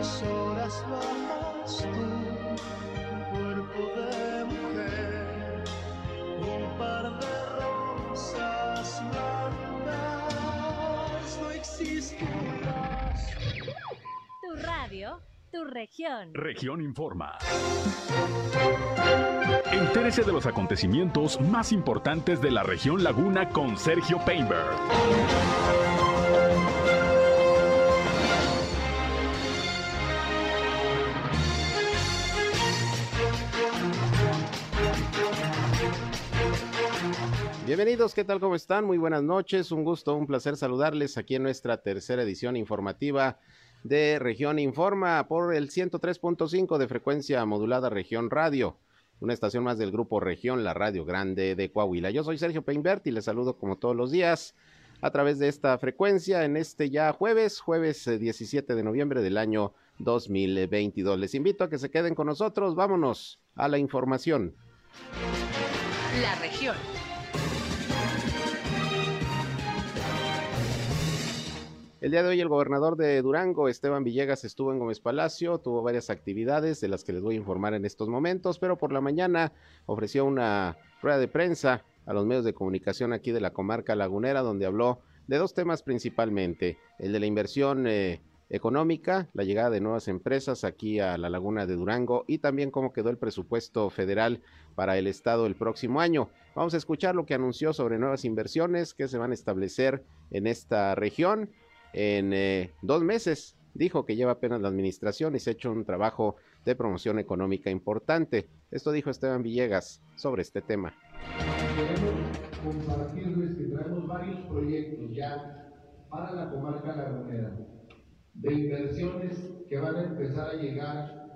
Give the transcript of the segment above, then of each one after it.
mis horas bajas tú, un cuerpo de mujer, un par de rosas blancas, no existe más. Tu radio, tu región. Región Informa. Entérese de los acontecimientos más importantes de la región Laguna con Sergio Painberg. Bienvenidos, ¿qué tal? ¿Cómo están? Muy buenas noches, un gusto, un placer saludarles aquí en nuestra tercera edición informativa de Región Informa por el 103.5 de frecuencia modulada Región Radio, una estación más del grupo Región, la Radio Grande de Coahuila. Yo soy Sergio Peinbert y les saludo como todos los días a través de esta frecuencia en este ya jueves, jueves 17 eh, de noviembre del año 2022. Les invito a que se queden con nosotros, vámonos a la información. La región. El día de hoy el gobernador de Durango, Esteban Villegas, estuvo en Gómez Palacio, tuvo varias actividades de las que les voy a informar en estos momentos, pero por la mañana ofreció una rueda de prensa a los medios de comunicación aquí de la comarca lagunera, donde habló de dos temas principalmente, el de la inversión eh, económica, la llegada de nuevas empresas aquí a la laguna de Durango y también cómo quedó el presupuesto federal para el estado el próximo año. Vamos a escuchar lo que anunció sobre nuevas inversiones que se van a establecer en esta región en eh, dos meses. Dijo que lleva apenas la administración y se ha hecho un trabajo de promoción económica importante. Esto dijo Esteban Villegas sobre este tema. Queremos compartirles que traemos varios proyectos ya para la comarca lagunera de inversiones que van a empezar a llegar,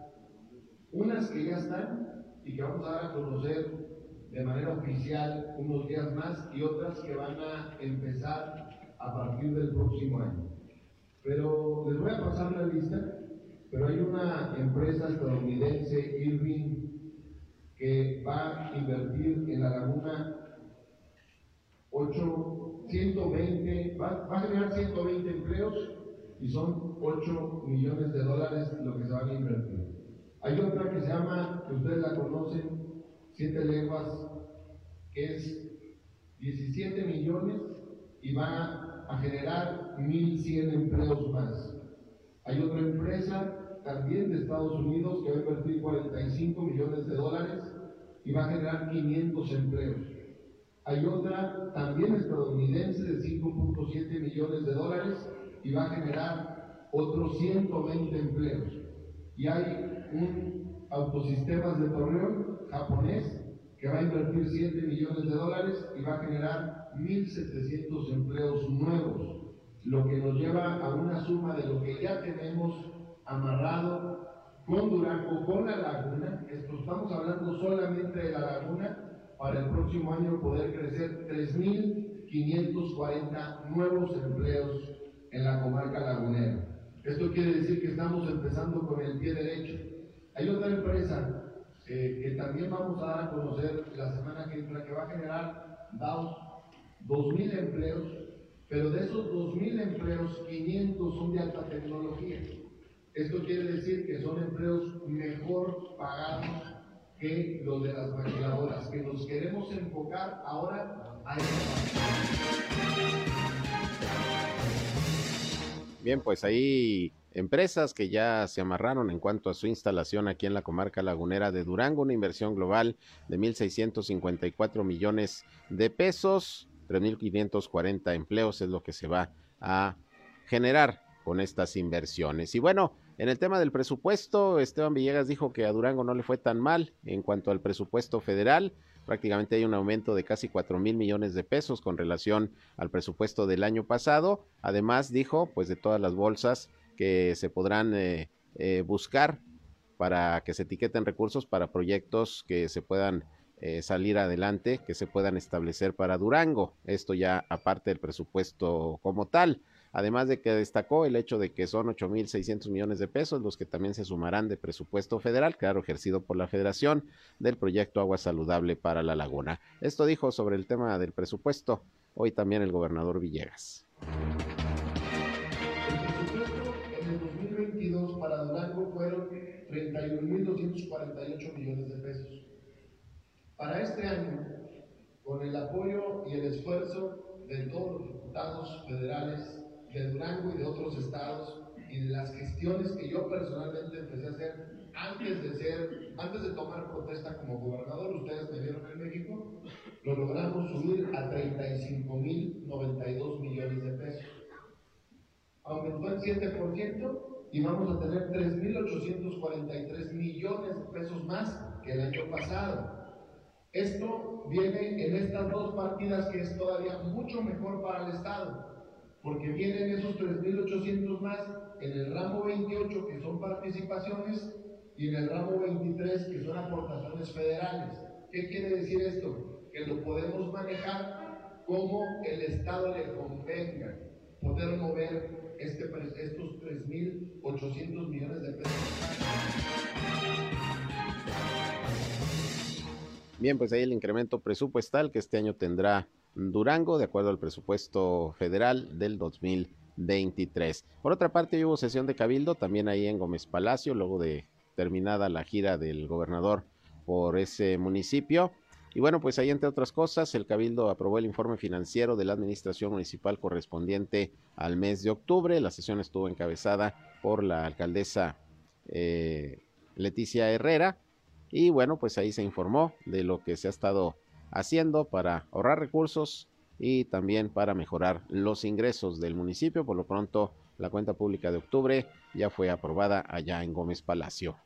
unas que ya están y que vamos a dar a conocer de manera oficial unos días más y otras que van a empezar a partir del próximo año. Pero les voy a pasar la lista, pero hay una empresa estadounidense, Irving, que va a invertir en la laguna 8, 120, va, va a generar 120 empleos y son 8 millones de dólares lo que se van a invertir. Hay otra que se llama, que ustedes la conocen, Siete Lenguas, que es 17 millones y va a generar 1.100 empleos más. Hay otra empresa también de Estados Unidos que va a invertir 45 millones de dólares y va a generar 500 empleos. Hay otra también estadounidense de 5.7 millones de dólares y va a generar otros 120 empleos. Y hay un autosistemas de Torreón japonés que va a invertir 7 millones de dólares y va a generar 1.700 empleos nuevos, lo que nos lleva a una suma de lo que ya tenemos amarrado con Durango, con la laguna, estamos hablando solamente de la laguna, para el próximo año poder crecer 3.540 nuevos empleos en la comarca lagunera. Esto quiere decir que estamos empezando con el pie derecho. Hay otra empresa eh, que también vamos a dar a conocer la semana que entra, que va a generar DAOs 2.000 empleos, pero de esos 2.000 empleos, 500 son de alta tecnología. Esto quiere decir que son empleos mejor pagados que los de las maquiladoras, que nos queremos enfocar ahora a Bien, pues ahí empresas que ya se amarraron en cuanto a su instalación aquí en la comarca lagunera de Durango, una inversión global de 1.654 millones de pesos. 3.540 empleos es lo que se va a generar con estas inversiones. Y bueno, en el tema del presupuesto, Esteban Villegas dijo que a Durango no le fue tan mal en cuanto al presupuesto federal. Prácticamente hay un aumento de casi 4 mil millones de pesos con relación al presupuesto del año pasado. Además, dijo, pues de todas las bolsas que se podrán eh, eh, buscar para que se etiqueten recursos para proyectos que se puedan eh, salir adelante que se puedan establecer para Durango. Esto ya aparte del presupuesto como tal. Además de que destacó el hecho de que son 8.600 millones de pesos los que también se sumarán de presupuesto federal, claro, ejercido por la Federación del proyecto Agua Saludable para la Laguna. Esto dijo sobre el tema del presupuesto hoy también el gobernador Villegas. El presupuesto en el 2022 para Durango 31.248 millones de pesos. Para este año, con el apoyo y el esfuerzo de todos los diputados federales de Durango y de otros estados y de las gestiones que yo personalmente empecé a hacer antes de ser, antes de tomar protesta como gobernador, ustedes me vieron en México, lo logramos subir a 35.092 millones de pesos. Aumentó el 7% y vamos a tener 3.843 millones de pesos más que el año pasado. Esto viene en estas dos partidas que es todavía mucho mejor para el Estado, porque vienen esos 3.800 más en el ramo 28 que son participaciones y en el ramo 23 que son aportaciones federales. ¿Qué quiere decir esto? Que lo podemos manejar como el Estado le convenga, poder mover este, estos 3.800 millones de pesos. Bien, pues ahí el incremento presupuestal que este año tendrá Durango, de acuerdo al presupuesto federal del 2023. Por otra parte, hubo sesión de cabildo también ahí en Gómez Palacio, luego de terminada la gira del gobernador por ese municipio. Y bueno, pues ahí entre otras cosas, el Cabildo aprobó el informe financiero de la Administración Municipal correspondiente al mes de octubre. La sesión estuvo encabezada por la alcaldesa eh, Leticia Herrera. Y bueno, pues ahí se informó de lo que se ha estado haciendo para ahorrar recursos y también para mejorar los ingresos del municipio. Por lo pronto, la cuenta pública de octubre ya fue aprobada allá en Gómez Palacio.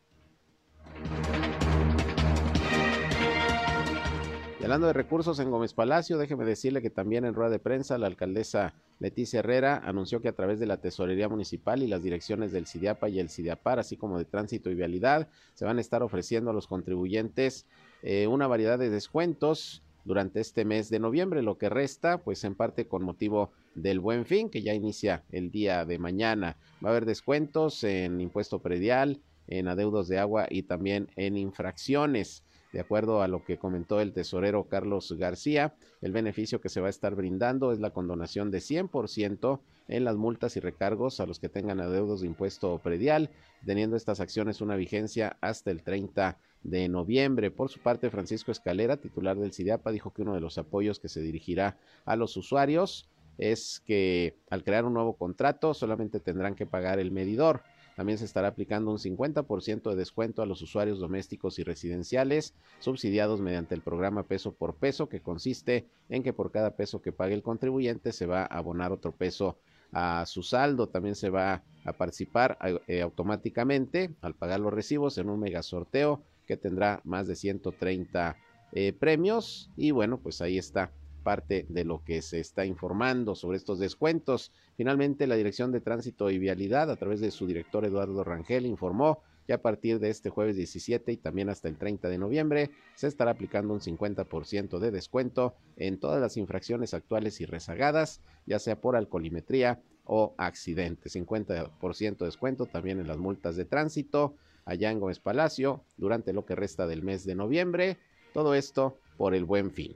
Hablando de recursos en Gómez Palacio, déjeme decirle que también en rueda de prensa la alcaldesa Leticia Herrera anunció que a través de la Tesorería Municipal y las direcciones del CIDIAPA y el CIDIAPAR, así como de Tránsito y Vialidad, se van a estar ofreciendo a los contribuyentes eh, una variedad de descuentos durante este mes de noviembre, lo que resta, pues en parte con motivo del Buen Fin, que ya inicia el día de mañana. Va a haber descuentos en impuesto predial, en adeudos de agua y también en infracciones. De acuerdo a lo que comentó el tesorero Carlos García, el beneficio que se va a estar brindando es la condonación de 100% en las multas y recargos a los que tengan adeudos de impuesto predial, teniendo estas acciones una vigencia hasta el 30 de noviembre. Por su parte, Francisco Escalera, titular del CIDAPA, dijo que uno de los apoyos que se dirigirá a los usuarios es que al crear un nuevo contrato solamente tendrán que pagar el medidor. También se estará aplicando un 50% de descuento a los usuarios domésticos y residenciales subsidiados mediante el programa peso por peso, que consiste en que por cada peso que pague el contribuyente se va a abonar otro peso a su saldo. También se va a participar eh, automáticamente al pagar los recibos en un mega sorteo que tendrá más de 130 eh, premios. Y bueno, pues ahí está parte de lo que se está informando sobre estos descuentos. Finalmente, la Dirección de Tránsito y Vialidad, a través de su director Eduardo Rangel, informó que a partir de este jueves 17 y también hasta el 30 de noviembre se estará aplicando un 50% de descuento en todas las infracciones actuales y rezagadas, ya sea por alcoholimetría o accidente. 50% de descuento también en las multas de tránsito allá en Gómez Palacio durante lo que resta del mes de noviembre. Todo esto por el buen fin.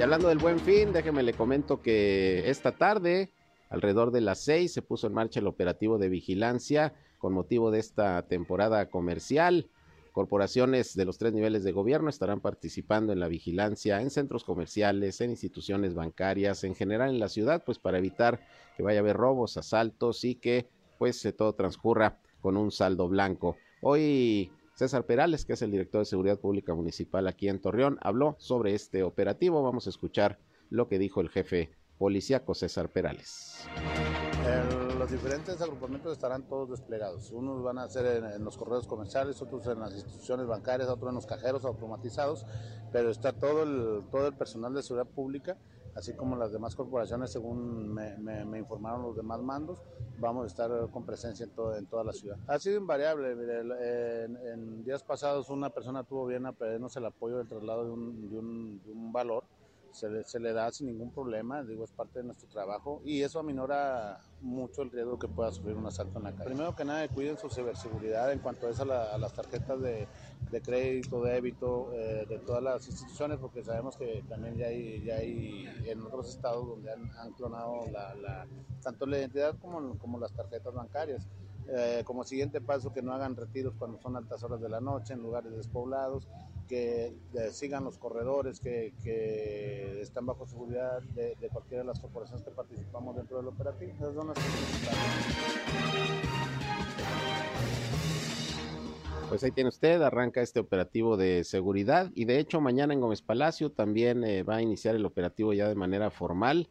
Y hablando del buen fin, déjeme le comento que esta tarde, alrededor de las seis, se puso en marcha el operativo de vigilancia con motivo de esta temporada comercial. Corporaciones de los tres niveles de gobierno estarán participando en la vigilancia en centros comerciales, en instituciones bancarias, en general en la ciudad, pues para evitar que vaya a haber robos, asaltos y que pues todo transcurra con un saldo blanco. Hoy César Perales, que es el director de Seguridad Pública Municipal aquí en Torreón, habló sobre este operativo. Vamos a escuchar lo que dijo el jefe policíaco César Perales. los diferentes agrupamientos estarán todos desplegados. Unos van a ser en, los correos comerciales, otros en las instituciones bancarias, otros en los cajeros automatizados, pero está todo el, todo el personal de seguridad pública así como las demás corporaciones, según me, informaron los demás mandos, vamos a estar con presencia en, todo, en toda la ciudad. Ha sido invariable, en, días pasados una persona tuvo bien a pedirnos el apoyo del traslado de un, de un, valor se le, se le da sin ningún problema, digo, es parte de nuestro trabajo y eso aminora mucho el riesgo que pueda sufrir un asalto en la calle. Primero que nada, cuiden su ciberseguridad en cuanto a, la- a las tarjetas de, de crédito, débito, eh, de todas las instituciones, porque sabemos que también ya hay, ya hay en otros estados donde han, han clonado tanto la identidad como, como las tarjetas bancarias. Eh, como siguiente paso, que no hagan retiros cuando son altas horas de la noche en lugares despoblados, que eh, sigan los corredores que, que están bajo seguridad de, de cualquiera de las corporaciones que participamos dentro del operativo. Esas son las. Pues ahí tiene usted, arranca este operativo de seguridad y de hecho mañana en Gómez Palacio también eh, va a iniciar el operativo ya de manera formal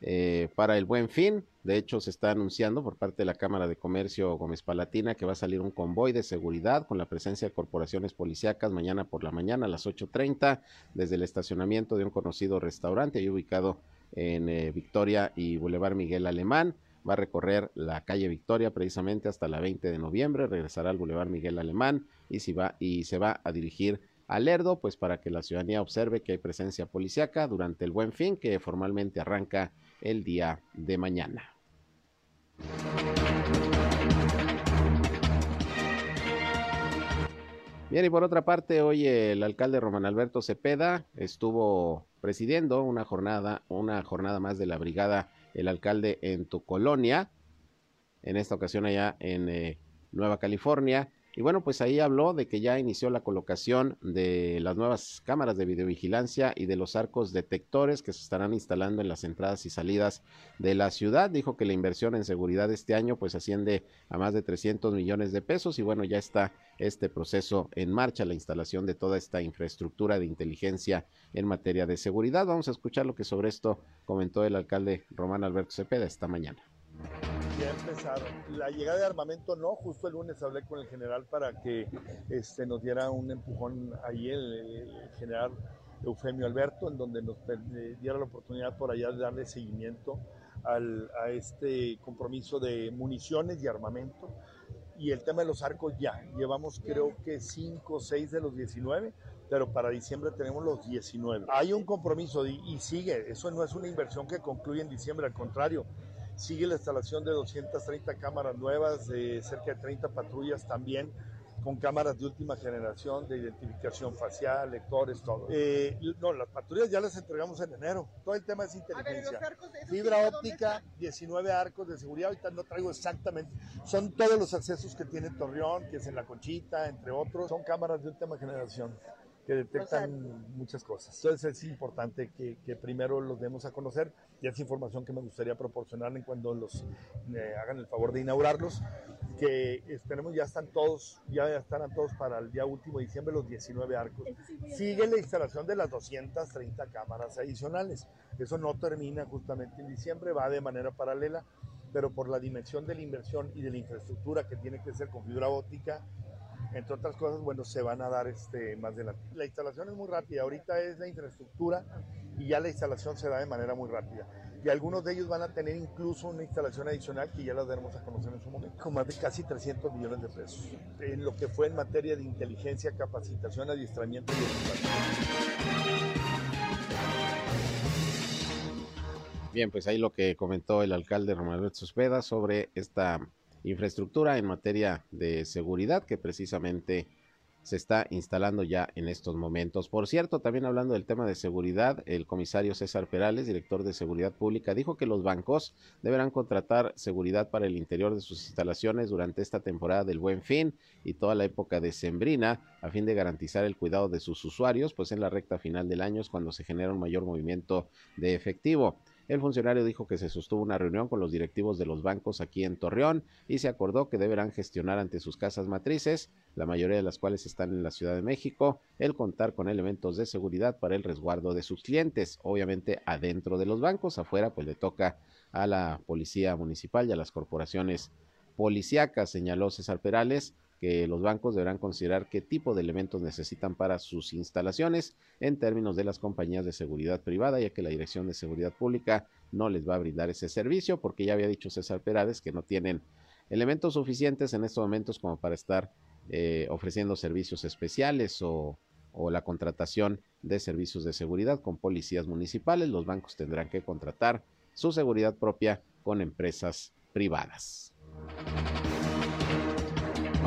eh, para el buen fin. De hecho se está anunciando por parte de la Cámara de Comercio Gómez Palatina que va a salir un convoy de seguridad con la presencia de corporaciones policíacas mañana por la mañana a las 8.30 desde el estacionamiento de un conocido restaurante ahí ubicado en eh, Victoria y Boulevard Miguel Alemán va a recorrer la calle Victoria precisamente hasta la 20 de noviembre, regresará al Boulevard Miguel Alemán y, si va, y se va a dirigir a Lerdo, pues para que la ciudadanía observe que hay presencia policiaca durante el Buen Fin, que formalmente arranca el día de mañana. Bien, y por otra parte, hoy el alcalde Román Alberto Cepeda estuvo presidiendo una jornada, una jornada más de la brigada El alcalde en tu colonia, en esta ocasión allá en eh, Nueva California. Y bueno, pues ahí habló de que ya inició la colocación de las nuevas cámaras de videovigilancia y de los arcos detectores que se estarán instalando en las entradas y salidas de la ciudad. Dijo que la inversión en seguridad este año pues asciende a más de 300 millones de pesos y bueno, ya está este proceso en marcha, la instalación de toda esta infraestructura de inteligencia en materia de seguridad. Vamos a escuchar lo que sobre esto comentó el alcalde Román Alberto Cepeda esta mañana. Ya empezaron. La llegada de armamento no, justo el lunes hablé con el general para que este, nos diera un empujón ahí el, el general Eufemio Alberto, en donde nos diera la oportunidad por allá de darle seguimiento al- a este compromiso de municiones y armamento. Y el tema de los arcos ya, llevamos creo que 5 o 6 de los 19, pero para diciembre tenemos los 19. Hay un compromiso y sigue, eso no es una inversión que concluye en diciembre, al contrario, sigue la instalación de 230 cámaras nuevas, de cerca de 30 patrullas también, con cámaras de última generación de identificación facial, lectores, todo. Eh, no, las patrullas ya las entregamos en enero. Todo el tema es inteligencia. Fibra óptica, 19 arcos de seguridad. Ahorita no traigo exactamente. Son todos los accesos que tiene Torreón, que es en La Conchita, entre otros. Son cámaras de última generación que detectan muchas cosas. Entonces es importante que, que primero los demos a conocer y es información que me gustaría proporcionarles cuando los eh, hagan el favor de inaugurarlos, que esperemos ya están todos, ya estarán todos para el día último de diciembre los 19 arcos. Sigue la instalación de las 230 cámaras adicionales. Eso no termina justamente en diciembre, va de manera paralela, pero por la dimensión de la inversión y de la infraestructura que tiene que ser con fibra óptica, entre otras cosas, bueno, se van a dar este, más adelante. La instalación es muy rápida, ahorita es la infraestructura y ya la instalación se da de manera muy rápida. Y algunos de ellos van a tener incluso una instalación adicional que ya la daremos a conocer en su momento, con más de casi 300 millones de pesos, en lo que fue en materia de inteligencia, capacitación, adiestramiento y educación. Bien, pues ahí lo que comentó el alcalde Román Cepeda sobre esta infraestructura en materia de seguridad que precisamente se está instalando ya en estos momentos. Por cierto, también hablando del tema de seguridad, el comisario César Perales, director de Seguridad Pública, dijo que los bancos deberán contratar seguridad para el interior de sus instalaciones durante esta temporada del Buen Fin y toda la época de Sembrina, a fin de garantizar el cuidado de sus usuarios, pues en la recta final del año es cuando se genera un mayor movimiento de efectivo. El funcionario dijo que se sostuvo una reunión con los directivos de los bancos aquí en Torreón y se acordó que deberán gestionar ante sus casas matrices, la mayoría de las cuales están en la Ciudad de México, el contar con elementos de seguridad para el resguardo de sus clientes, obviamente adentro de los bancos, afuera pues le toca a la policía municipal y a las corporaciones policíacas, señaló César Perales, que los bancos deberán considerar qué tipo de elementos necesitan para sus instalaciones en términos de las compañías de seguridad privada, ya que la Dirección de Seguridad Pública no les va a brindar ese servicio, porque ya había dicho César Perales que no tienen elementos suficientes en estos momentos como para estar eh, ofreciendo servicios especiales o, o la contratación de servicios de seguridad con policías municipales. Los bancos tendrán que contratar su seguridad propia con empresas privadas.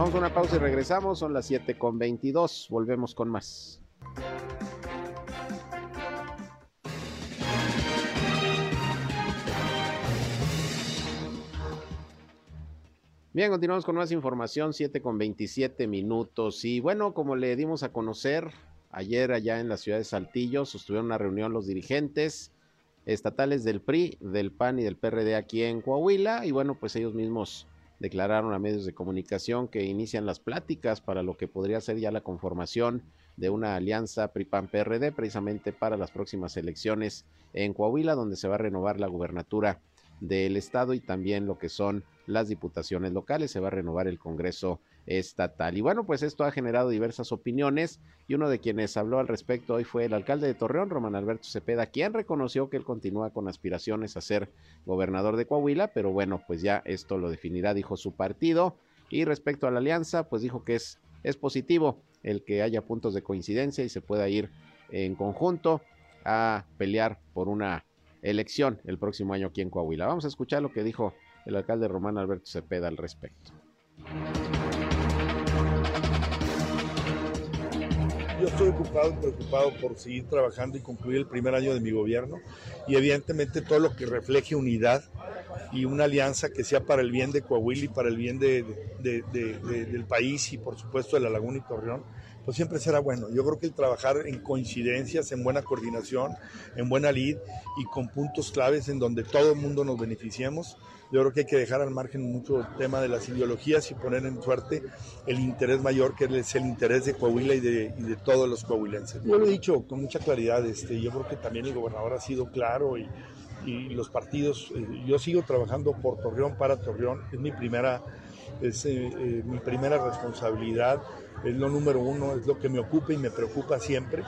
Vamos a una pausa y regresamos. Son las 7 con 22. Volvemos con más. Bien, continuamos con más información, 7 con 27 minutos. Y bueno, como le dimos a conocer ayer allá en la ciudad de Saltillo, sostuvieron una reunión los dirigentes estatales del PRI, del PAN y del PRD aquí en Coahuila. Y bueno, pues ellos mismos declararon a medios de comunicación que inician las pláticas para lo que podría ser ya la conformación de una alianza PRI-PAN-PRD precisamente para las próximas elecciones en Coahuila, donde se va a renovar la gubernatura del estado y también lo que son las diputaciones locales, se va a renovar el Congreso estatal. Y bueno, pues esto ha generado diversas opiniones y uno de quienes habló al respecto hoy fue el alcalde de Torreón, Román Alberto Cepeda, quien reconoció que él continúa con aspiraciones a ser gobernador de Coahuila, pero bueno, pues ya esto lo definirá, dijo su partido. Y respecto a la alianza, pues dijo que es, es positivo el que haya puntos de coincidencia y se pueda ir en conjunto a pelear por una elección el próximo año aquí en Coahuila. Vamos a escuchar lo que dijo el alcalde Román Alberto Cepeda al respecto. Yo estoy ocupado y preocupado por seguir trabajando y concluir el primer año de mi gobierno y evidentemente todo lo que refleje unidad y una alianza que sea para el bien de Coahuila y para el bien de, del país y por supuesto de la Laguna y Torreón pues siempre será bueno. Yo creo que el trabajar en coincidencias, en buena coordinación, en buena lead y con puntos claves en donde todo el mundo nos beneficiemos, yo creo que hay que dejar al margen mucho el tema de las ideologías y poner en suerte el interés mayor, que es el interés de Coahuila y de, y de todos los coahuilenses. Yo lo he dicho con mucha claridad, este, yo creo que también el gobernador ha sido claro y, y los partidos, eh, yo sigo trabajando por Torreón, para Torreón, es mi primera, es, eh, eh, mi primera responsabilidad es lo número uno, es lo que me ocupa y me preocupa siempre.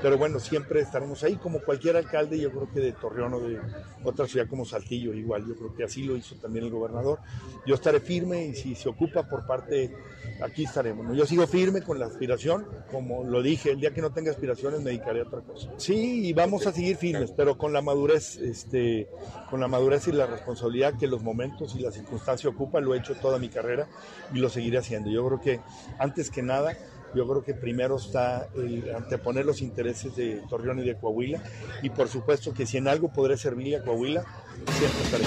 Pero bueno, siempre estaremos ahí como cualquier alcalde, yo creo que de Torreón o de otra ciudad como Saltillo, igual, yo creo que así lo hizo también el gobernador. Yo estaré firme y si se ocupa por parte, aquí estaremos. Yo sigo firme con la aspiración, como lo dije, el día que no tenga aspiraciones me dedicaré a otra cosa. Sí, y vamos a seguir firmes, pero con la madurez, este, con la madurez y la responsabilidad que los momentos y la circunstancia ocupan, lo he hecho toda mi carrera y lo seguiré haciendo. Yo creo que antes que nada, Yo creo que primero está el anteponer los intereses de Torreón y de Coahuila. Y por supuesto que si en algo podré servirle a Coahuila, siempre estaré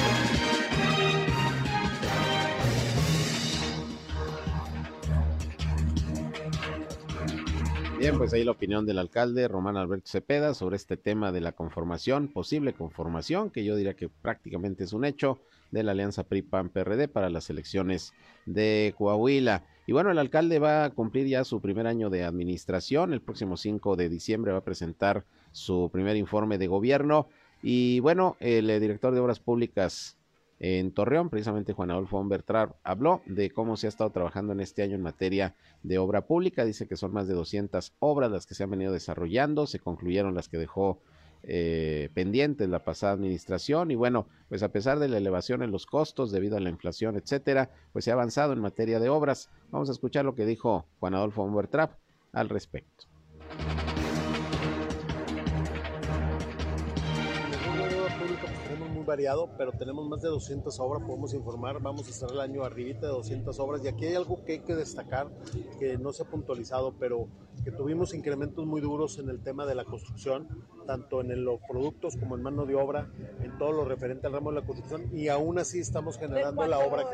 Bien, pues ahí la opinión del alcalde Román Alberto Cepeda sobre este tema de la conformación, posible conformación, que yo diría que prácticamente es un hecho de la alianza PRI-PAN-PRD para las elecciones de Coahuila. Y bueno, el alcalde va a cumplir ya su primer año de administración. El próximo 5 de diciembre va a presentar su primer informe de gobierno. Y bueno, el eh, director de Obras Públicas en Torreón, precisamente Juan Adolfo Bertrán, habló de cómo se ha estado trabajando en este año en materia de obra pública. Dice que son más de 200 obras las que se han venido desarrollando. Se concluyeron las que dejó eh, pendientes la pasada administración y bueno, pues a pesar de la elevación en los costos debido a la inflación, etcétera, pues se ha avanzado en materia de obras. Vamos a escuchar lo que dijo Juan Adolfo Humbertrap al respecto. variado, pero tenemos más de 200 obras, podemos informar, vamos a estar el año arribita de 200 obras y aquí hay algo que hay que destacar que no se ha puntualizado, pero que tuvimos incrementos muy duros en el tema de la construcción, tanto en los productos como en mano de obra, en todo lo referente al ramo de la construcción y aún así estamos generando la obra.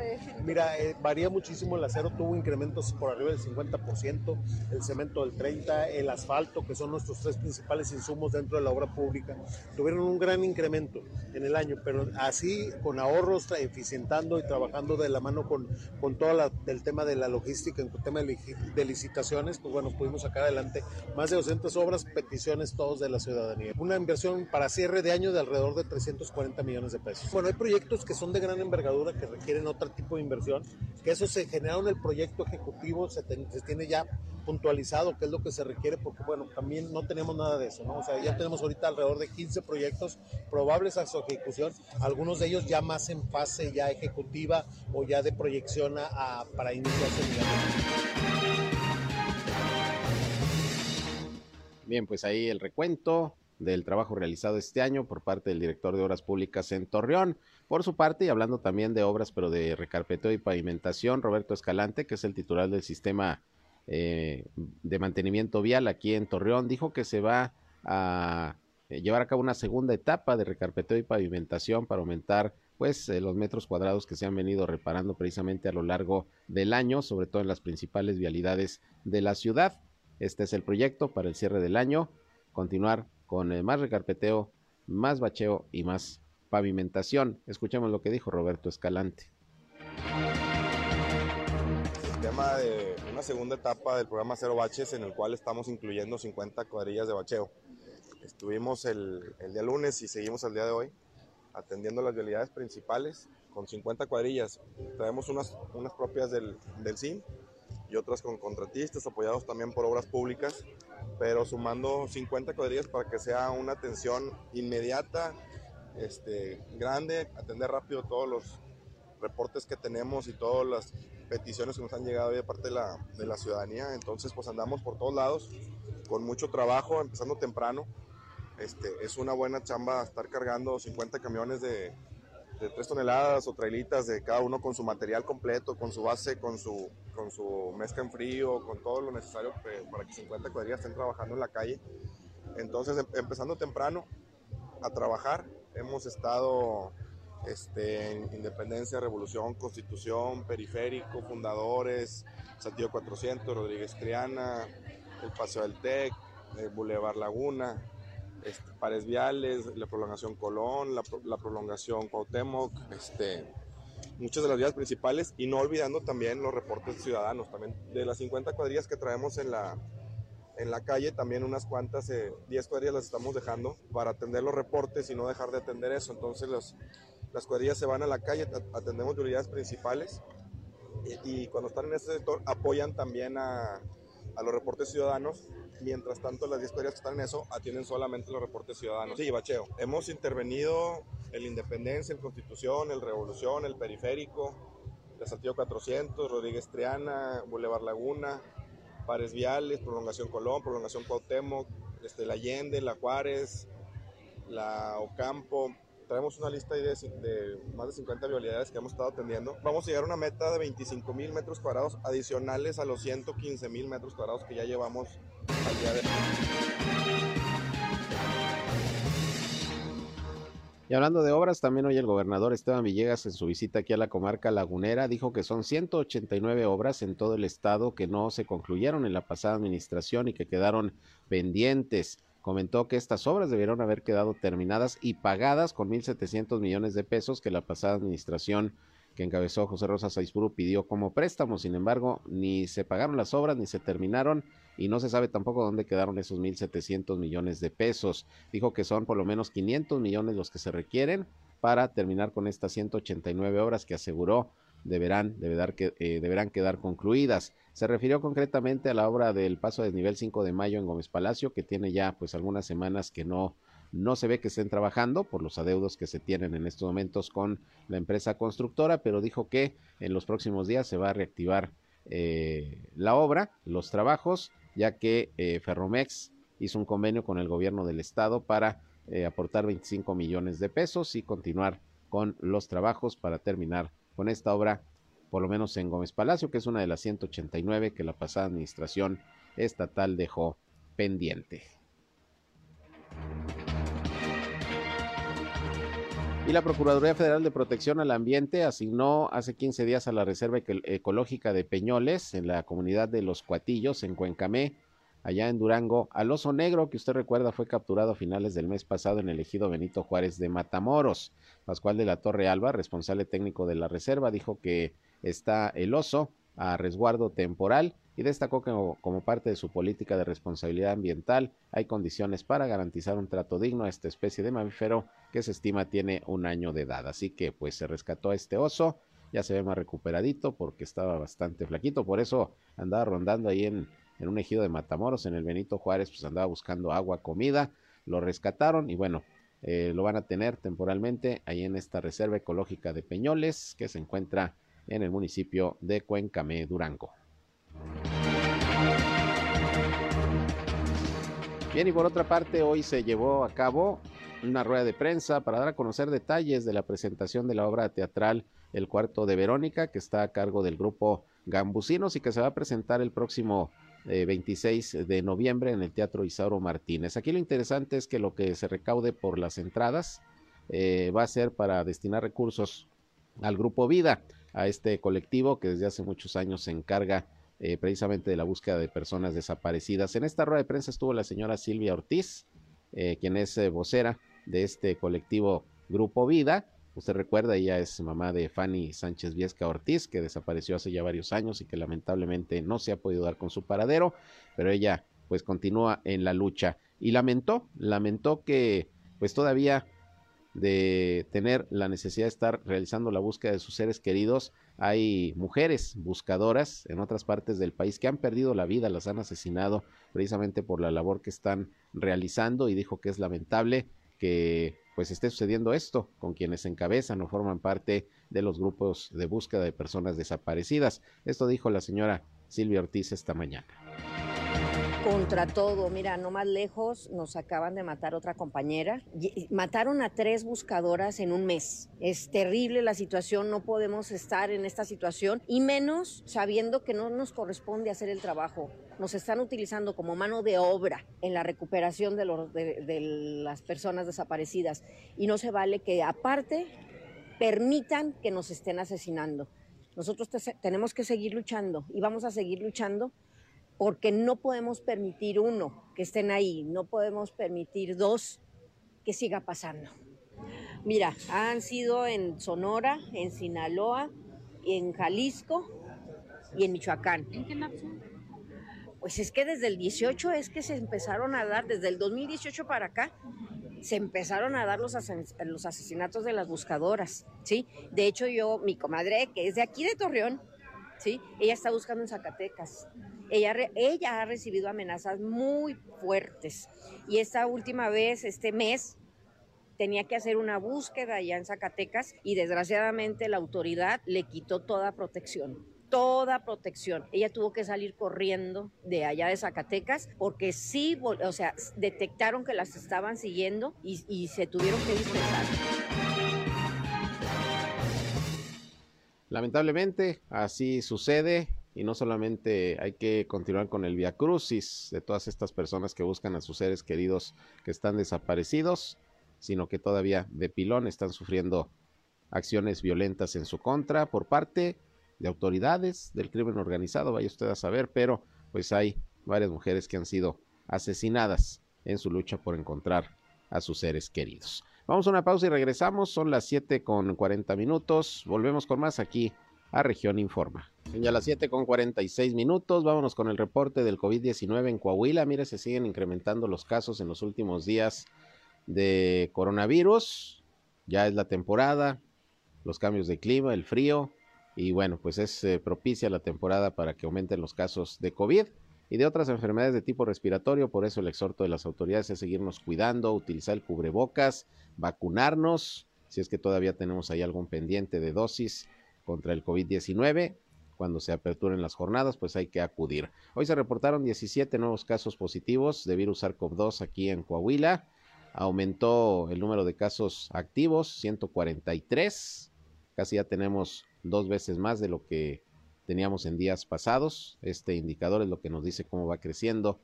Mira, eh, varía muchísimo, el acero tuvo incrementos por arriba del 50%, el cemento del 30%, el asfalto, que son nuestros tres principales insumos dentro de la obra pública, tuvieron un gran incremento en el año, pero así con ahorros, eficientando y trabajando de la mano con, con todo el tema de la logística, en el tema de licitaciones, pues bueno, pudimos sacar adelante más de 200 obras, peticiones todos de la ciudadanía. Una inversión para cierre de año de alrededor de 340 millones de pesos. Bueno, hay proyectos que son de gran envergadura, que requieren otro tipo de inversión, que eso se generaron en el proyecto ejecutivo, se, tiene ya puntualizado qué es lo que se requiere, porque bueno, también no tenemos nada de eso, ¿no? O sea, ya tenemos ahorita alrededor de 15 proyectos probables a su ejecución, algunos de ellos ya más en fase ya ejecutiva o ya de proyección a, para iniciarse. Bien, pues ahí el recuento del trabajo realizado este año por parte del director de Obras Públicas en Torreón. Por su parte, y hablando también de obras, pero de recarpeteo y pavimentación, Roberto Escalante, que es el titular del sistema eh, de mantenimiento vial aquí en Torreón, dijo que se va a eh, llevar a cabo una segunda etapa de recarpeteo y pavimentación para aumentar pues eh, los metros cuadrados que se han venido reparando precisamente a lo largo del año, sobre todo en las principales vialidades de la ciudad. Este es el proyecto para el cierre del año, continuar con más recarpeteo, más bacheo y más pavimentación. Escuchemos lo que dijo Roberto Escalante. El tema de una segunda etapa del programa Cero Baches en el cual estamos incluyendo 50 cuadrillas de bacheo. Estuvimos el, el día lunes y seguimos el día de hoy atendiendo las vialidades principales con 50 cuadrillas. Traemos unas, unas propias del, del CIN y otras con contratistas apoyados también por obras públicas, pero sumando 50 cuadrillas para que sea una atención inmediata, este, grande, atender rápido todos los reportes que tenemos y todas las peticiones que nos han llegado de parte de la, de la ciudadanía. Entonces, pues andamos por todos lados con mucho trabajo, empezando temprano este, es una buena chamba estar cargando 50 camiones de, de 3 toneladas o trailitas de cada uno con su material completo, con su base, con su, con su mezcla en frío, con todo lo necesario para que 50 cuadrillas estén trabajando en la calle. Entonces, em, empezando temprano a trabajar, hemos estado este, en Independencia, Revolución, Constitución, Periférico, Fundadores, Santiago 400, Rodríguez Triana, el Paseo del TEC, el Boulevard Laguna, este, pares viales, la prolongación Colón, la, prolongación Cuauhtémoc, este, muchas de las vías principales y no olvidando también los reportes ciudadanos, también de las 50 cuadrillas que traemos en la, en la calle, también unas cuantas, 10 eh, cuadrillas las estamos dejando para atender los reportes y no dejar de atender eso, entonces los, las cuadrillas se van a la calle, atendemos unidades principales y, y, cuando están en ese sector apoyan también a, a los reportes ciudadanos Mientras tanto, las 10 cuadrillas que están en eso atienden solamente los reportes ciudadanos. Sí, bacheo. Hemos intervenido el Independencia, el Constitución, el Revolución, el Periférico, el Santiago 400, Rodríguez Triana, Boulevard Laguna, Pares Viales, Prolongación Colón, Prolongación Cuauhtémoc, este, la Allende, la Juárez, la Ocampo, traemos una lista de, más de 50 vialidades que hemos estado atendiendo. Vamos a llegar a una meta de 25 mil metros cuadrados adicionales a los 115 mil metros cuadrados que ya llevamos al día de hoy. Y hablando de obras, también hoy el gobernador Esteban Villegas en su visita aquí a la comarca lagunera dijo que son 189 obras en todo el estado que no se concluyeron en la pasada administración y que quedaron pendientes comentó que estas obras debieron haber quedado terminadas y pagadas con 1.700 millones de pesos que la pasada administración que encabezó José Rosa Saizpuru pidió como préstamo. Sin embargo, ni se pagaron las obras ni se terminaron y no se sabe tampoco dónde quedaron esos 1.700 millones de pesos. Dijo que son por lo menos 500 millones los que se requieren para terminar con estas 189 obras que aseguró deberán, que, eh, deberán quedar concluidas. Se refirió concretamente a la obra del paso de nivel 5 de mayo en Gómez Palacio, que tiene ya pues algunas semanas que no, no se ve que estén trabajando por los adeudos que se tienen en estos momentos con la empresa constructora, pero dijo que en los próximos días se va a reactivar eh, la obra, los trabajos, ya que eh, Ferromex hizo un convenio con el gobierno del estado para aportar 25 millones de pesos y continuar con los trabajos para terminar con esta obra, por lo menos en Gómez Palacio, que es una de las 189 que la pasada administración estatal dejó pendiente. Y la Procuraduría Federal de Protección al Ambiente asignó hace 15 días a la Reserva Ecológica de Peñoles en la comunidad de Los Cuatillos, en Cuencamé, allá en Durango, al oso negro que usted recuerda fue capturado a finales del mes pasado en el ejido Benito Juárez de Matamoros. Pascual de la Torre Alba, responsable técnico de la reserva, dijo que está el oso a resguardo temporal y destacó que como, parte de su política de responsabilidad ambiental hay condiciones para garantizar un trato digno a esta especie de mamífero que se estima tiene un año de edad. Así que pues se rescató a este oso, ya se ve más recuperadito porque estaba bastante flaquito, por eso andaba rondando ahí en, en un ejido de Matamoros, en el Benito Juárez, pues andaba buscando agua, comida, lo rescataron y bueno, eh, lo van a tener temporalmente ahí en esta reserva ecológica de Peñoles que se encuentra en el municipio de Cuencamé, Durango. Bien, y por otra parte, hoy se llevó a cabo una rueda de prensa para dar a conocer detalles de la presentación de la obra teatral El cuarto de Verónica, que está a cargo del grupo Gambusinos y que se va a presentar el próximo 26 eh, de noviembre en el Teatro Isauro Martínez. Aquí lo interesante es que lo que se recaude por las entradas eh, va a ser para destinar recursos al Grupo Vida, a este colectivo que desde hace muchos años se encarga eh, precisamente de la búsqueda de personas desaparecidas. En esta rueda de prensa estuvo la señora Silvia Ortiz, quien es vocera de este colectivo Grupo Vida, Usted recuerda, ella es mamá de Fanny Sánchez Viesca Ortiz, que desapareció hace ya varios años y que lamentablemente no se ha podido dar con su paradero, pero ella pues continúa en la lucha y lamentó, lamentó que pues todavía de tener la necesidad de estar realizando la búsqueda de sus seres queridos, hay mujeres buscadoras en otras partes del país que han perdido la vida, las han asesinado precisamente por la labor que están realizando y dijo que es lamentable que pues esté sucediendo esto con quienes encabezan o forman parte de los grupos de búsqueda de personas desaparecidas. Esto dijo la señora Silvia Ortiz esta mañana. Contra todo, mira, no más lejos nos acaban de matar otra compañera. Mataron a tres buscadoras en un mes. Es terrible la situación, no podemos estar en esta situación y menos sabiendo que no nos corresponde hacer el trabajo. Nos están utilizando como mano de obra en la recuperación de, las personas desaparecidas y no se vale que aparte permitan que nos estén asesinando. Nosotros tenemos que seguir luchando y vamos a seguir luchando porque no podemos permitir uno que estén ahí, no podemos permitir dos que siga pasando. Mira, han sido en Sonora, en Sinaloa, en Jalisco y en Michoacán. ¿En qué Pues es que desde el 18 es que se empezaron a dar, desde el 2018 para acá, se empezaron a dar los, los asesinatos de las buscadoras, ¿sí? De hecho, yo, mi comadre, que es de aquí de Torreón, ¿sí? Ella está buscando en Zacatecas. Ella, ella ha recibido amenazas muy fuertes y esta última vez, este mes, tenía que hacer una búsqueda allá en Zacatecas y desgraciadamente la autoridad le quitó toda protección toda protección. Ella tuvo que salir corriendo de allá de Zacatecas porque sí, o sea, detectaron que las estaban siguiendo y, y se tuvieron que dispensar. Lamentablemente, así sucede y no solamente hay que continuar con el via crucis de todas estas personas que buscan a sus seres queridos que están desaparecidos, sino que todavía de pilón están sufriendo acciones violentas en su contra por parte de autoridades del crimen organizado, vaya usted a saber, pero pues hay varias mujeres que han sido asesinadas en su lucha por encontrar a sus seres queridos. Vamos a una pausa y regresamos, son las 7 con 40 minutos, volvemos con más aquí a Región Informa. Ya a las 7 con 46 minutos, vámonos con el reporte del COVID-19 en Coahuila. Mire, se siguen incrementando los casos en los últimos días de coronavirus. Ya es la temporada, los cambios de clima, el frío, y bueno, pues es eh, propicia la temporada para que aumenten los casos de COVID y de otras enfermedades de tipo respiratorio. Por eso el exhorto de las autoridades es seguirnos cuidando, utilizar el cubrebocas, vacunarnos, si es que todavía tenemos ahí algún pendiente de dosis contra el COVID-19. Cuando se aperturen las jornadas, pues hay que acudir. Hoy se reportaron 17 nuevos casos positivos de virus SARS-CoV-2 aquí en Coahuila. Aumentó el número de casos activos, 143. Casi ya tenemos dos veces más de lo que teníamos en días pasados. Este indicador es lo que nos dice cómo va creciendo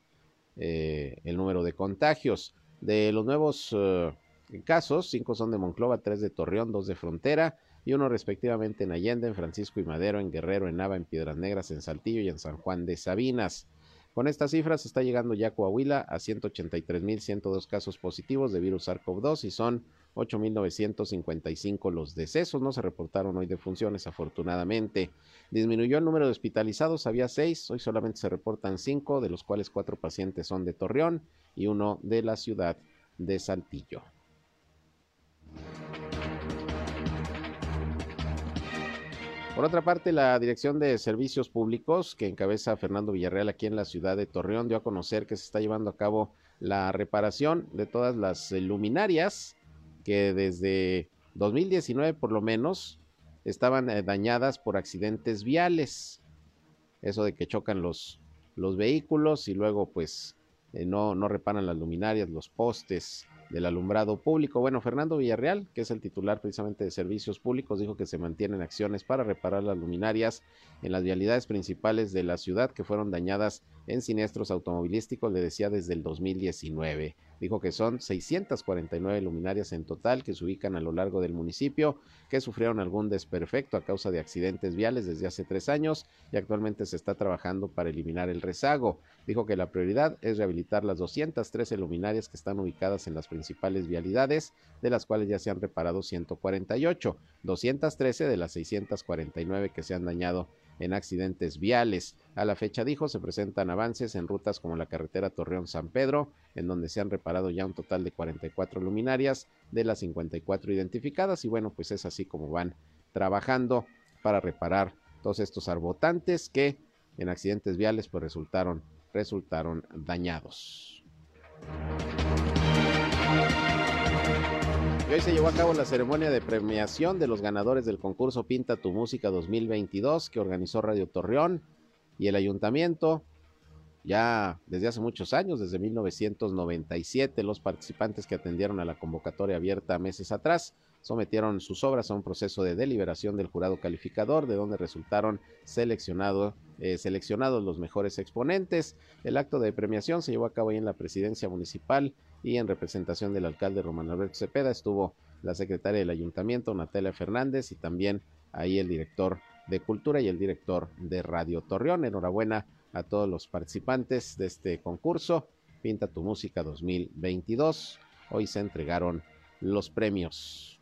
eh, el número de contagios. De los nuevos eh, casos, cinco son de Monclova, tres de Torreón, dos de Frontera y uno respectivamente en Allende, en Francisco y Madero, en Guerrero, en Nava, en Piedras Negras, en Saltillo y en San Juan de Sabinas. Con estas cifras está llegando ya Coahuila a 183.102 casos positivos de virus SARS-CoV-2 y son 8.955 los decesos. No se reportaron hoy defunciones, afortunadamente. Disminuyó el número de hospitalizados, había seis, hoy solamente se reportan cinco, de los cuales cuatro pacientes son de Torreón y uno de la ciudad de Saltillo. Por otra parte, la Dirección de Servicios Públicos, que encabeza Fernando Villarreal aquí en la ciudad de Torreón, dio a conocer que se está llevando a cabo la reparación de todas las luminarias que desde 2019 por lo menos estaban eh, dañadas por accidentes viales. Eso de que chocan los, los vehículos y luego pues eh, no, no reparan las luminarias, los postes del alumbrado público. Bueno, Fernando Villarreal, que es el titular precisamente de servicios públicos, dijo que se mantienen acciones para reparar las luminarias en las vialidades principales de la ciudad que fueron dañadas en siniestros automovilísticos, le decía desde el 2019. Dijo que son 649 luminarias en total que se ubican a lo largo del municipio, que sufrieron algún desperfecto a causa de accidentes viales desde hace tres años y actualmente se está trabajando para eliminar el rezago. Dijo que la prioridad es rehabilitar las 213 luminarias que están ubicadas en las principales vialidades, de las cuales ya se han reparado 148, 213 de las 649 que se han dañado en accidentes viales. A la fecha dijo, se presentan avances en rutas como la carretera Torreón-San Pedro, en donde se han reparado ya un total de 44 luminarias de las 54 identificadas y bueno, pues es así como van trabajando para reparar todos estos arbotantes que en accidentes viales pues resultaron resultaron dañados. Hoy se llevó a cabo la ceremonia de premiación de los ganadores del concurso Pinta tu Música 2022 que organizó Radio Torreón y el ayuntamiento. Ya desde hace muchos años, desde 1997, los participantes que atendieron a la convocatoria abierta meses atrás sometieron sus obras a un proceso de deliberación del jurado calificador, de donde resultaron seleccionado, eh, seleccionados los mejores exponentes. El acto de premiación se llevó a cabo ahí en la presidencia municipal y en representación del alcalde Román Alberto Cepeda estuvo la secretaria del ayuntamiento, Natalia Fernández, y también ahí el director de Cultura y el director de Radio Torreón. Enhorabuena a todos los participantes de este concurso. Pinta tu música 2022. Hoy se entregaron los premios.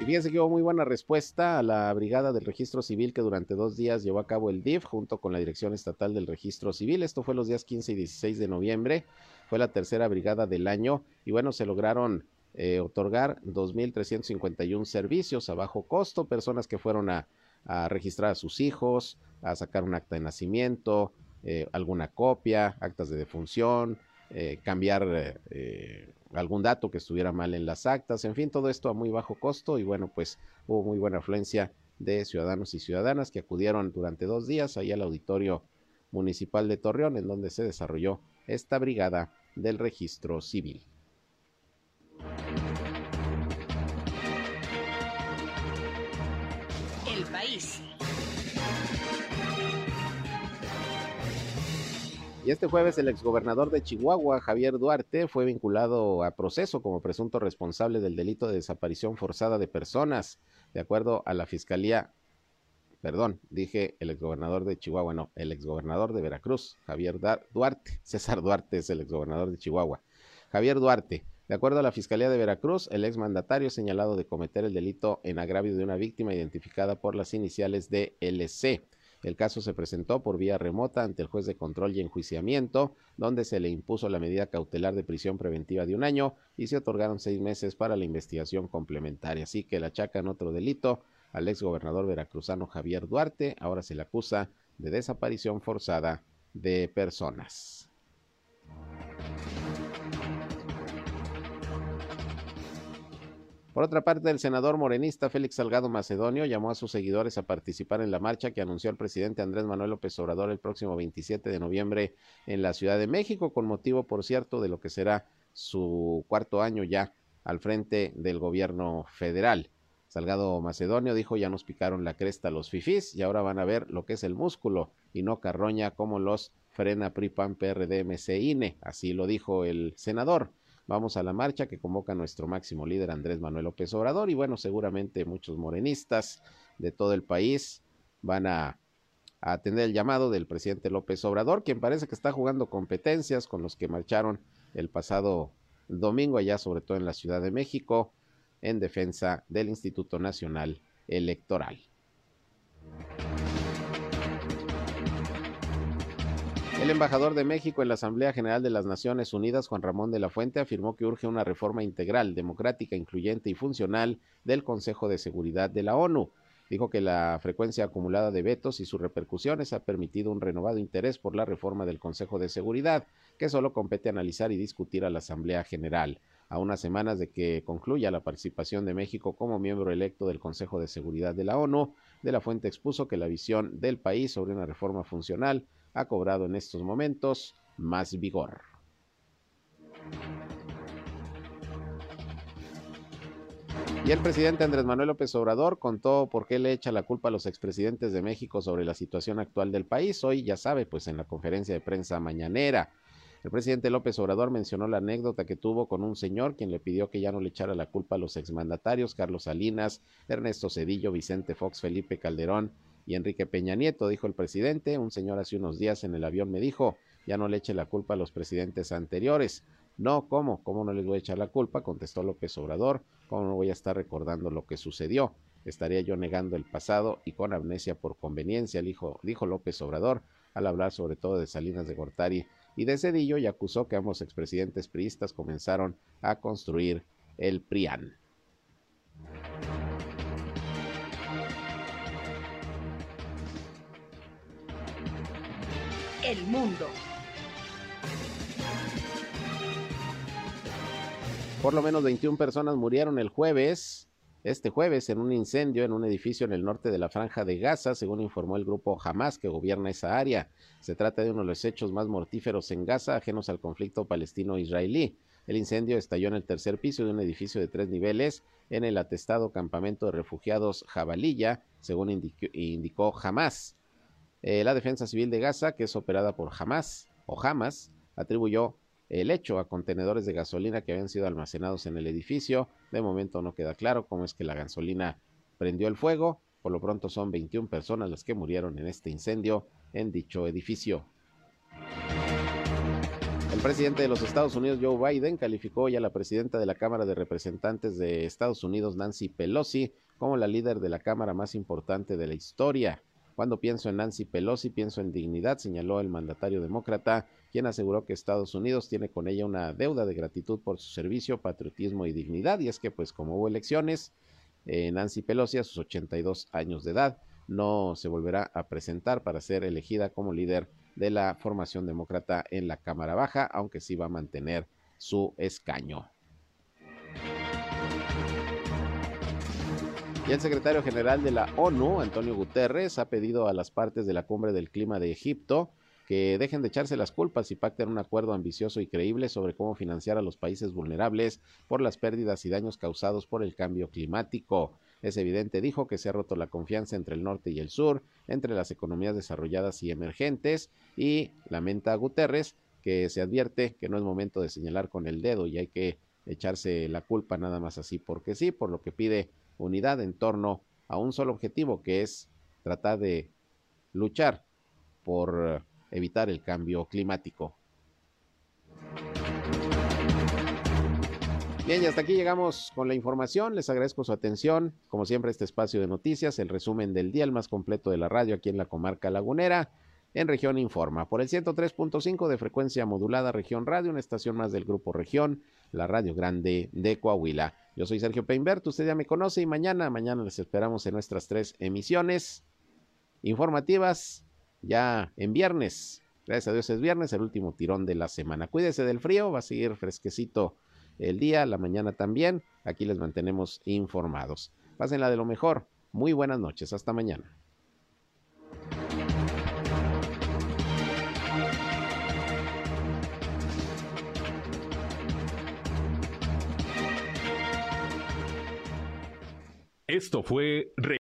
Y fíjense que hubo muy buena respuesta a la Brigada del Registro Civil que durante dos días llevó a cabo el DIF junto con la Dirección Estatal del Registro Civil. Esto fue los días 15 y 16 de noviembre. Fue la tercera brigada del año y bueno, se lograron eh, otorgar 2.351 servicios a bajo costo, personas que fueron a, registrar a sus hijos, a sacar un acta de nacimiento, eh, alguna copia, actas de defunción, eh, cambiar algún dato que estuviera mal en las actas, en fin, todo esto a muy bajo costo y bueno, pues hubo muy buena afluencia de ciudadanos y ciudadanas que acudieron durante dos días ahí al auditorio municipal de Torreón, en donde se desarrolló esta brigada del registro civil. El país. Y este jueves el exgobernador de Chihuahua, Javier Duarte, fue vinculado a proceso como presunto responsable del delito de desaparición forzada de personas, de acuerdo a la Fiscalía, perdón, dije el exgobernador de Chihuahua, no, el exgobernador de Veracruz, Javier Duarte, César Duarte es el exgobernador de Chihuahua. Javier Duarte, de acuerdo a la Fiscalía de Veracruz, el exmandatario señalado de cometer el delito en agravio de una víctima identificada por las iniciales de LC. El caso se presentó por vía remota ante el juez de control y enjuiciamiento, donde se le impuso la medida cautelar de prisión preventiva de un año y se otorgaron seis meses para la investigación complementaria. Así que le achacan otro delito al exgobernador veracruzano Javier Duarte. Ahora se le acusa de desaparición forzada de personas. Por otra parte, el senador morenista Félix Salgado Macedonio llamó a sus seguidores a participar en la marcha que anunció el presidente Andrés Manuel López Obrador el próximo 27 de noviembre en la Ciudad de México, con motivo, por cierto, de lo que será su cuarto año ya al frente del gobierno federal. Salgado Macedonio dijo ya nos picaron la cresta los fifís y ahora van a ver lo que es el músculo y no carroña como los frena PRIPAN PRD MC Así lo dijo el senador. Vamos a la marcha que convoca nuestro máximo líder Andrés Manuel López Obrador y bueno, seguramente muchos morenistas de todo el país van a, atender el llamado del presidente López Obrador, quien parece que está jugando competencias con los que marcharon el pasado domingo allá, sobre todo en la Ciudad de México, en defensa del Instituto Nacional Electoral. El embajador de México en la Asamblea General de las Naciones Unidas, Juan Ramón de la Fuente, afirmó que urge una reforma integral, democrática, incluyente y funcional del Consejo de Seguridad de la ONU. Dijo que la frecuencia acumulada de vetos y sus repercusiones ha permitido un renovado interés por la reforma del Consejo de Seguridad, que solo compete analizar y discutir a la Asamblea General. A unas semanas de que concluya la participación de México como miembro electo del Consejo de Seguridad de la ONU, de la Fuente expuso que la visión del país sobre una reforma funcional ha cobrado en estos momentos más vigor. Y el presidente Andrés Manuel López Obrador contó por qué le echa la culpa a los expresidentes de México sobre la situación actual del país. Hoy, ya sabe, pues en la conferencia de prensa mañanera. El presidente López Obrador mencionó la anécdota que tuvo con un señor quien le pidió que ya no le echara la culpa a los exmandatarios Carlos Salinas, Ernesto Cedillo, Vicente Fox, Felipe Calderón y Enrique Peña Nieto, dijo el presidente. Un señor hace unos días en el avión me dijo, ya no le eche la culpa a los presidentes anteriores. No, ¿cómo? ¿Cómo no les voy a echar la culpa? Contestó López Obrador. ¿Cómo no voy a estar recordando lo que sucedió? Estaría yo negando el pasado y con amnesia por conveniencia, dijo, dijo López Obrador al hablar sobre todo de Salinas de Gortari y de Cedillo y acusó que ambos expresidentes priistas comenzaron a construir el PRIAN. El mundo. Por lo menos 21 personas murieron el jueves, este jueves, en un incendio en un edificio en el norte de la franja de Gaza, según informó el grupo Hamas que gobierna esa área. Se trata de uno de los hechos más mortíferos en Gaza, ajenos al conflicto palestino-israelí. El incendio estalló en el tercer piso de un edificio de tres niveles en el atestado campamento de refugiados Jabalilla, según indicó, Hamas. Eh, la defensa civil de Gaza, que es operada por Hamas o Hamas, atribuyó el hecho a contenedores de gasolina que habían sido almacenados en el edificio. De momento no queda claro cómo es que la gasolina prendió el fuego. Por lo pronto son 21 personas las que murieron en este incendio en dicho edificio. El presidente de los Estados Unidos, Joe Biden, calificó hoy a la presidenta de la Cámara de Representantes de Estados Unidos, Nancy Pelosi, como la líder de la Cámara más importante de la historia. Cuando pienso en Nancy Pelosi, pienso en dignidad, señaló el mandatario demócrata, quien aseguró que Estados Unidos tiene con ella una deuda de gratitud por su servicio, patriotismo y dignidad. Y es que, pues, como hubo elecciones, eh, Nancy Pelosi, a sus 82 años de edad, no se volverá a presentar para ser elegida como líder de la formación demócrata en la Cámara Baja, aunque sí va a mantener su escaño. Y el secretario general de la ONU, Antonio Guterres, ha pedido a las partes de la cumbre del clima de Egipto que dejen de echarse las culpas y pacten un acuerdo ambicioso y creíble sobre cómo financiar a los países vulnerables por las pérdidas y daños causados por el cambio climático. Es evidente, dijo, que se ha roto la confianza entre el norte y el sur, entre las economías desarrolladas y emergentes, y lamenta a Guterres que se advierte que no es momento de señalar con el dedo y hay que echarse la culpa nada más así porque sí, por lo que pide unidad en torno a un solo objetivo que es tratar de luchar por evitar el cambio climático. Bien, y hasta aquí llegamos con la información. Les agradezco su atención. Como siempre, este espacio de noticias, el resumen del día, el más completo de la radio aquí en la comarca lagunera, en región Informa. Por el 103.5 de frecuencia modulada Región Radio, una estación más del Grupo Región, la Radio Grande de Coahuila. Yo soy Sergio Peinbert, usted ya me conoce y mañana, mañana les esperamos en nuestras tres emisiones informativas ya en viernes. Gracias a Dios es viernes, el último tirón de la semana. Cuídese del frío, va a seguir fresquecito el día, la mañana también. Aquí les mantenemos informados. Pásenla de lo mejor. Muy buenas noches. Hasta mañana. Esto fue